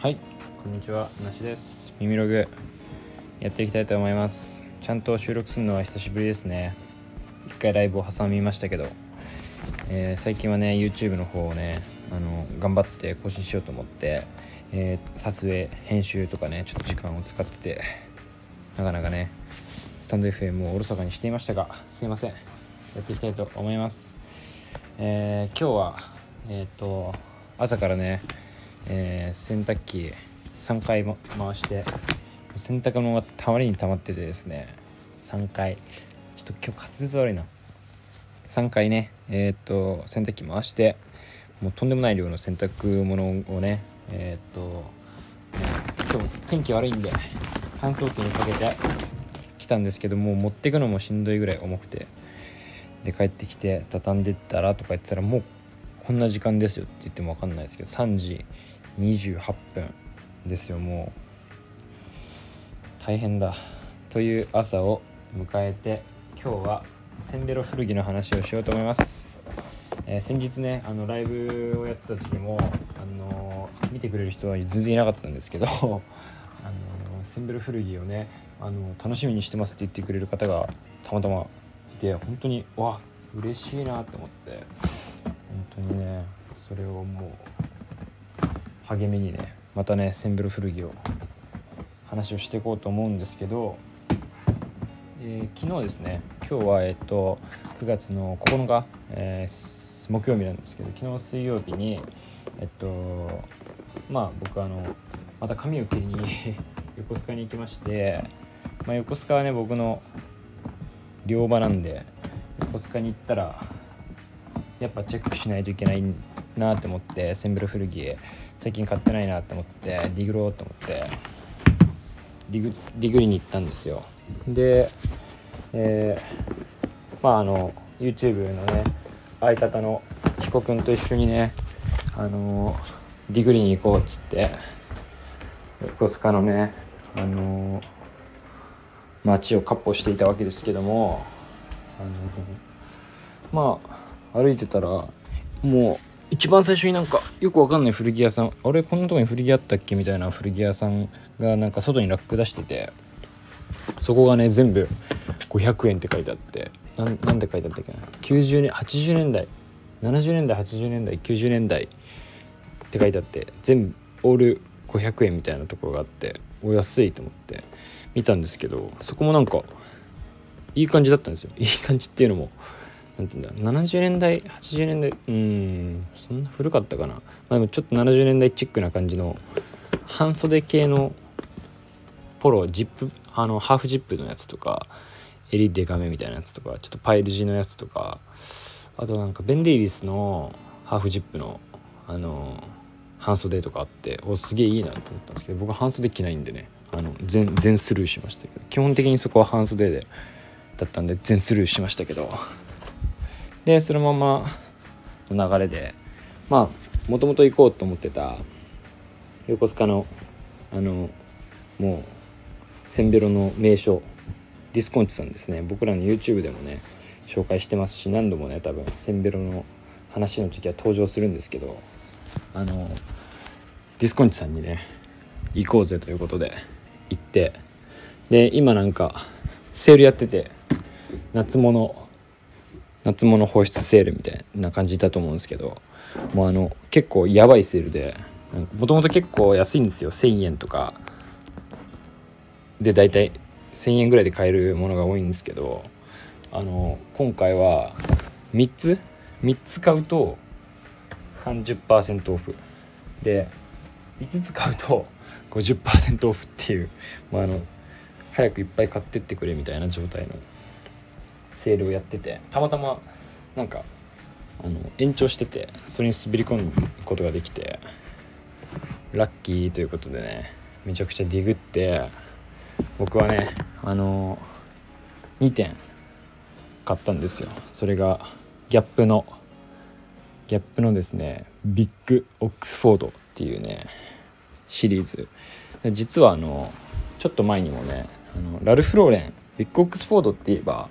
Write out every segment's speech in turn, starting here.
はい。こんにちは。なしです。耳ログ。やっていきたいと思います。ちゃんと収録するのは久しぶりですね。一回ライブを挟みましたけど、えー最近はね YouTube の方をねあの頑張って更新しようと思って、えー撮影編集とかねちょっと時間を使ってなかなかねスタンド FM をおろそかにしていましたがすいません。やっていきたいと思います。えー今日はえっ、と朝からね、えー洗濯機3回も回して洗濯物がたまりにたまっててですね3回。ちょっと今日滑舌悪いな。3回ねえっ、と洗濯機回してもうとんでもない量の洗濯物をねえっ、と今日天気悪いんで乾燥機にかけて来たんですけどもう持ってくのもしんどいぐらい重くてで帰ってきて畳んでったらとか言ってたらもうこんな時間ですよって言っても分かんないですけど3時28分ですよもう。大変だ。という朝を迎えて今日はセンベロ古着の話をしようと思います、えー先日ねあのライブをやった時もあの見てくれる人は全然いなかったんですけど あのセンベロ古着をねあの楽しみにしてますって言ってくれる方がたまたまいて本当にわ嬉しいなって思って。本当にねそれをもう励みにねまたねセンベロ古着を話をしていこうと思うんですけど、えー昨日ですね今日はえっと9月の9日、えー木曜日なんですけど昨日水曜日にえっとまあ僕あのまた髪を切りに 横須賀に行きまして、まあ、横須賀はね僕の両場なんで横須賀に行ったらやっぱチェックしないといけないんなって思ってセンベロ古着最近買ってないなって思ってディグろうと思ってディグディグりに行ったんですよ。で、えーまああの YouTube のね相方の彦君と一緒にねあのディグりに行こうっつって横須賀のねあの街を闊歩していたわけですけどもあのまあ歩いてたらもう一番最初になんかよくわかんない古着屋さんあれこんなとこに古着あったっけみたいな古着屋さんがなんか外にラック出しててそこがね全部500円って書いてあってなんなんて書いてあったっけな？90年80年代70年代80年代90年代って書いてあって全部オール500円みたいなところがあってお安いと思って見たんですけどそこもなんかいい感じだったんですよ。いい感じっていうのもなんて言うんだ？70年代80年代うんそんな古かったかな、まあ、でもちょっと70年代チックな感じの半袖系のポロジップあのハーフジップのやつとか襟デカめみたいなやつとかちょっとパイル地のやつとかあとなんかベン・デイビスのハーフジップのあの半袖とかあっておすげえいいなと思ったんですけど僕は半袖着ないんでねあの全全スルーしましたけど基本的にそこは半袖でだったんで全スルーしましたけど。でそのままの流れでまあもともと行こうと思ってた横須賀のあのもうセンベロの名所ディスコンチさんですね。僕らの YouTube でもね紹介してますし何度もね多分センベロの話の時は登場するんですけどあのディスコンチさんにね行こうぜということで行ってで今なんかセールやってて夏物夏物放出セールみたいな感じだと思うんですけどもうあの結構やばいセールでもともと結構安いんですよ。1,000円とか。で大体1,000円ぐらいで買えるものが多いんですけどあの今回は3つ？3つ買うと30%オフ。で5つ買うと50%オフっていう、まあ、あの早くいっぱい買ってってくれみたいな状態のセールをやっててたまたまなんかあの延長しててそれに滑り込むことができてラッキーということでねめちゃくちゃディグって僕はねあの2点買ったんですよ。それがギャップのギャップのですねビッグオックスフォードっていうねシリーズ。実はあのちょっと前にもねあのラルフ・ローレンビッグオックスフォードって言えば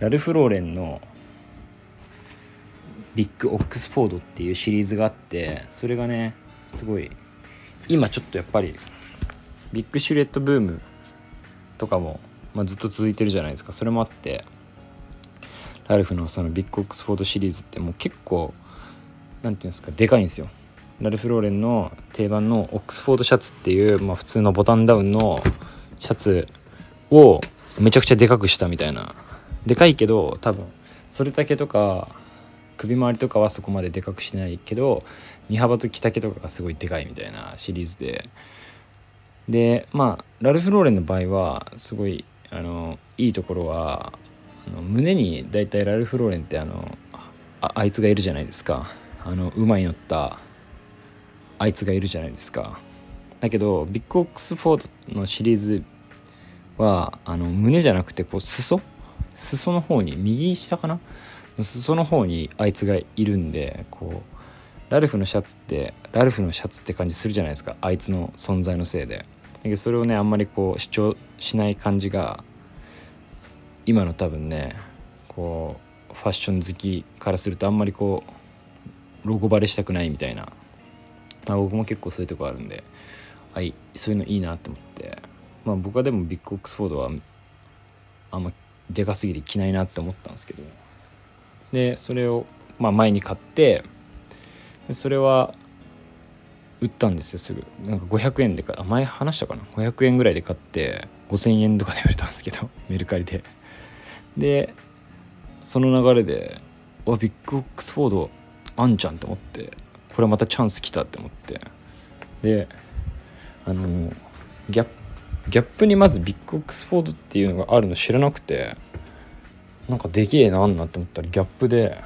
ラルフ・ローレンのビッグオックスフォードっていうシリーズがあってそれがねすごい今ちょっとやっぱりビッグシルエットブームとかも、まあ、ずっと続いてるじゃないですか。それもあってラルフのそのビッグオックスフォードシリーズってもう結構何て言うんですかでかいんですよ。ラルフ・ローレンの定番のオックスフォードシャツっていう、まあ、普通のボタンダウンのシャツをめちゃくちゃでかくしたみたいな。でかいけど多分それ丈とか首周りとかはそこまででかくしないけど身幅と着丈とかがすごいでかいみたいなシリーズで。でまあラルフ・ローレンの場合はすごいあのいいところはあの胸にだいたいラルフ・ローレンってあのあいつがいるじゃないですか。あの馬に乗ったあいつがいるじゃないですか。だけどビッグオックスフォードのシリーズはあの胸じゃなくてこう裾裾の方に右下かな？裾の方にあいつがいるんでこうラルフのシャツってラルフのシャツって感じするじゃないですか。あいつの存在のせいで。だけどそれをねあんまりこう主張しない感じが今の多分ねこうファッション好きからするとあんまりこうロゴバレしたくないみたいな、まあ、僕も結構そういうとこあるんであいそういうのいいなと思って。まあ僕はでもビッグオックスフォードはあんまでかすぎて着ないなって思ったんですけど。でそれを、まあ、前に買ってでそれは売ったんですよすぐ。なんか500円でか前話したかな？500円ぐらいで買って5000円とかで売れたんですけど メルカリで。でその流れで「わビッグオックスフォードあんじゃん」と思ってこれまたチャンス来たって思って。であのギャッ Gap にまずビッグオックスフォードっていうのがあるの知らなくてなんかでけえなあんなって思ったら Gap で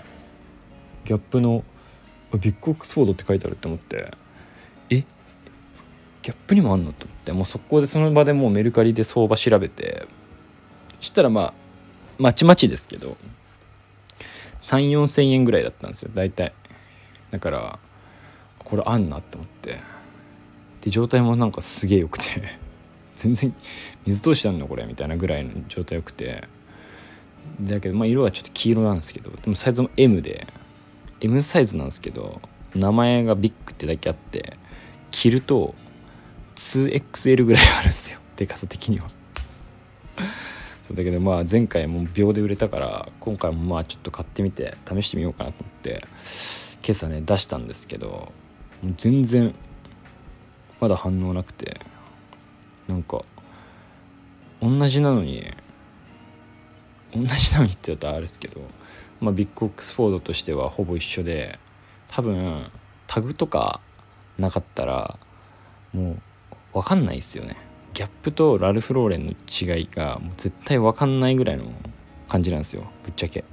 Gap のビッグオックスフォードって書いてあるって思ってえ？ Gap にもあんのと思ってもう速攻でその場でもうメルカリで相場調べてそしたらまあまちまちですけど3 4千円ぐらいだったんですよ大体。だからこれあんなって思って。で状態もなんかすげえよくて。全然水通しあんのこれみたいなぐらいの状態よくて。だけどまあ色はちょっと黄色なんですけど。でもサイズも M で。M サイズなんですけど名前がビッグってだけあって着ると 2XL ぐらいあるんですよ。でかさ的には。そうだけどまあ前回も秒で売れたから今回もまあちょっと買ってみて試してみようかなと思って今朝ね出したんですけど全然まだ反応なくて。なんか同じなのに同じなのにって言うとあれですけど、まあ、ビッグオックスフォードとしてはほぼ一緒で多分タグとかなかったらもう分かんないですよね。ギャップとラルフ・ローレンの違いがもう絶対分かんないぐらいの感じなんですよ。ぶっちゃけ。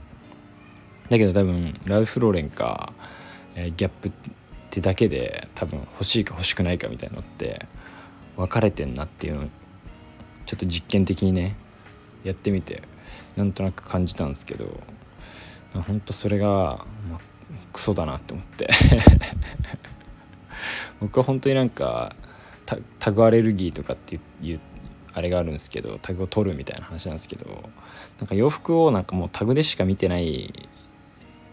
だけど多分ラルフ・ローレンか、えー、ギャップってだけで多分欲しいか欲しくないかみたいなのって分かれてんなっていうのをちょっと実験的にねやってみてなんとなく感じたんですけどほんとそれが、まあ、クソだなって思って。僕は本当になんかタグアレルギーとかっていうあれがあるんですけどタグを取るみたいな話なんですけどなんか洋服をなんかもうタグでしか見てない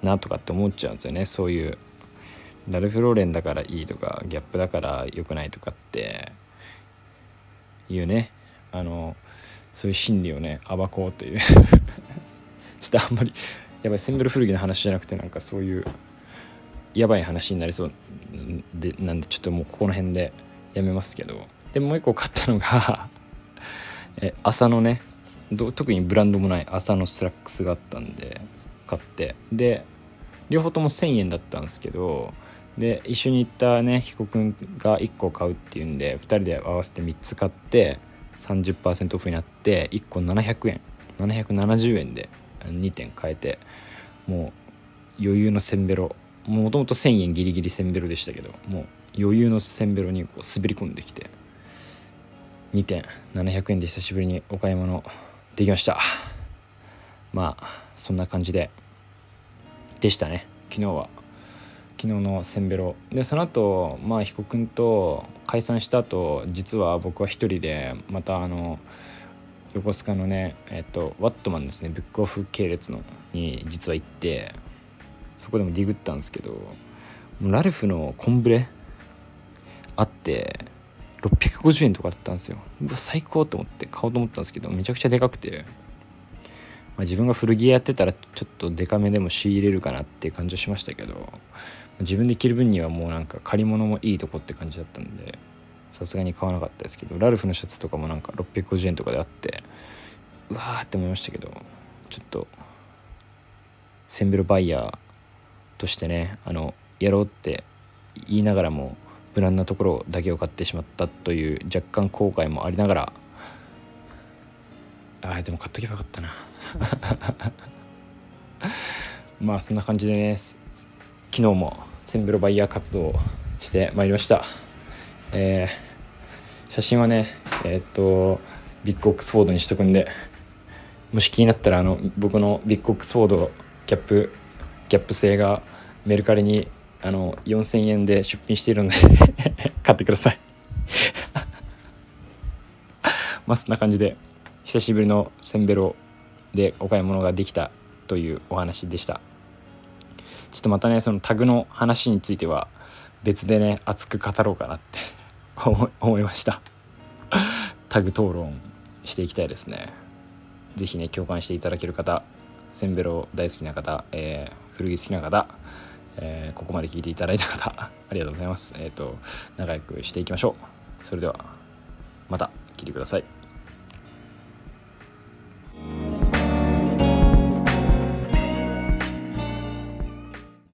なとかって思っちゃうんですよね。そういうラルフ・ローレンだからいいとかギャップだから良くないとかって。いうねあのそういう心理をね暴こうという。ちょっとあんまりやばいせんべろ古着の話じゃなくてなんかそういうやばい話になりそう。でなんでちょっともうここの辺でやめますけど。でもう一個買ったのが え麻のね。特にブランドもない麻のスラックスがあったんで買って。で両方とも1,000円だったんですけどで一緒に行ったね彦君が1個買うっていうんで2人で合わせて3つ買って30%オフになって1個700円。770円で2点買えてもう余裕のせんべろもともと1000円ギリギリせんべろでしたけどもう余裕のせんべろにこう滑り込んできて2点。700円で久しぶりにお買い物できました。まあそんな感じででしたね。昨日は。昨日のせんべろでその後まあ彦君と解散した後実は僕は一人でまたあの横須賀のねえっとワットマンですね。ブックオフ系列のに実は行ってそこでもディグったんですけどラルフのコンブレあって650円とかだったんですよ。うわ最高と思って買おうと思ったんですけどめちゃくちゃでかくて、ま、自分が古着屋やってたらちょっとデカめでも仕入れるかなっていう感じはしましたけど自分で着る分にはもうなんか借り物もいいとこって感じだったんでさすがに買わなかったですけどラルフのシャツとかもなんか650円とかであってうわーって思いましたけどちょっとセンベロバイヤーとしてねあのやろうって言いながらも無難なところだけを買ってしまったという若干後悔もありながらあーでも買っとけばよかったな。まあそんな感じでね昨日もセンベロバイヤー活動をしてまいりました。えー、写真はねえー、っとビッグオックスフォードにしとくんでもし気になったらあの僕のビッグオックスフォードキャップキャップ製がメルカリにあの4000円で出品しているので 買ってください。まあそんな感じで久しぶりのセンベロでお買い物ができたというお話でした。ちょっとまたねそのタグの話については別でね熱く語ろうかなって 思いました。タグ討論していきたいですね。是非ね共感していただける方センベロ大好きな方、えー、古着好きな方、えー、ここまで聞いていただいた方 ありがとうございます。えっ、ー、と仲良くしていきましょう。それではまた聞いてください。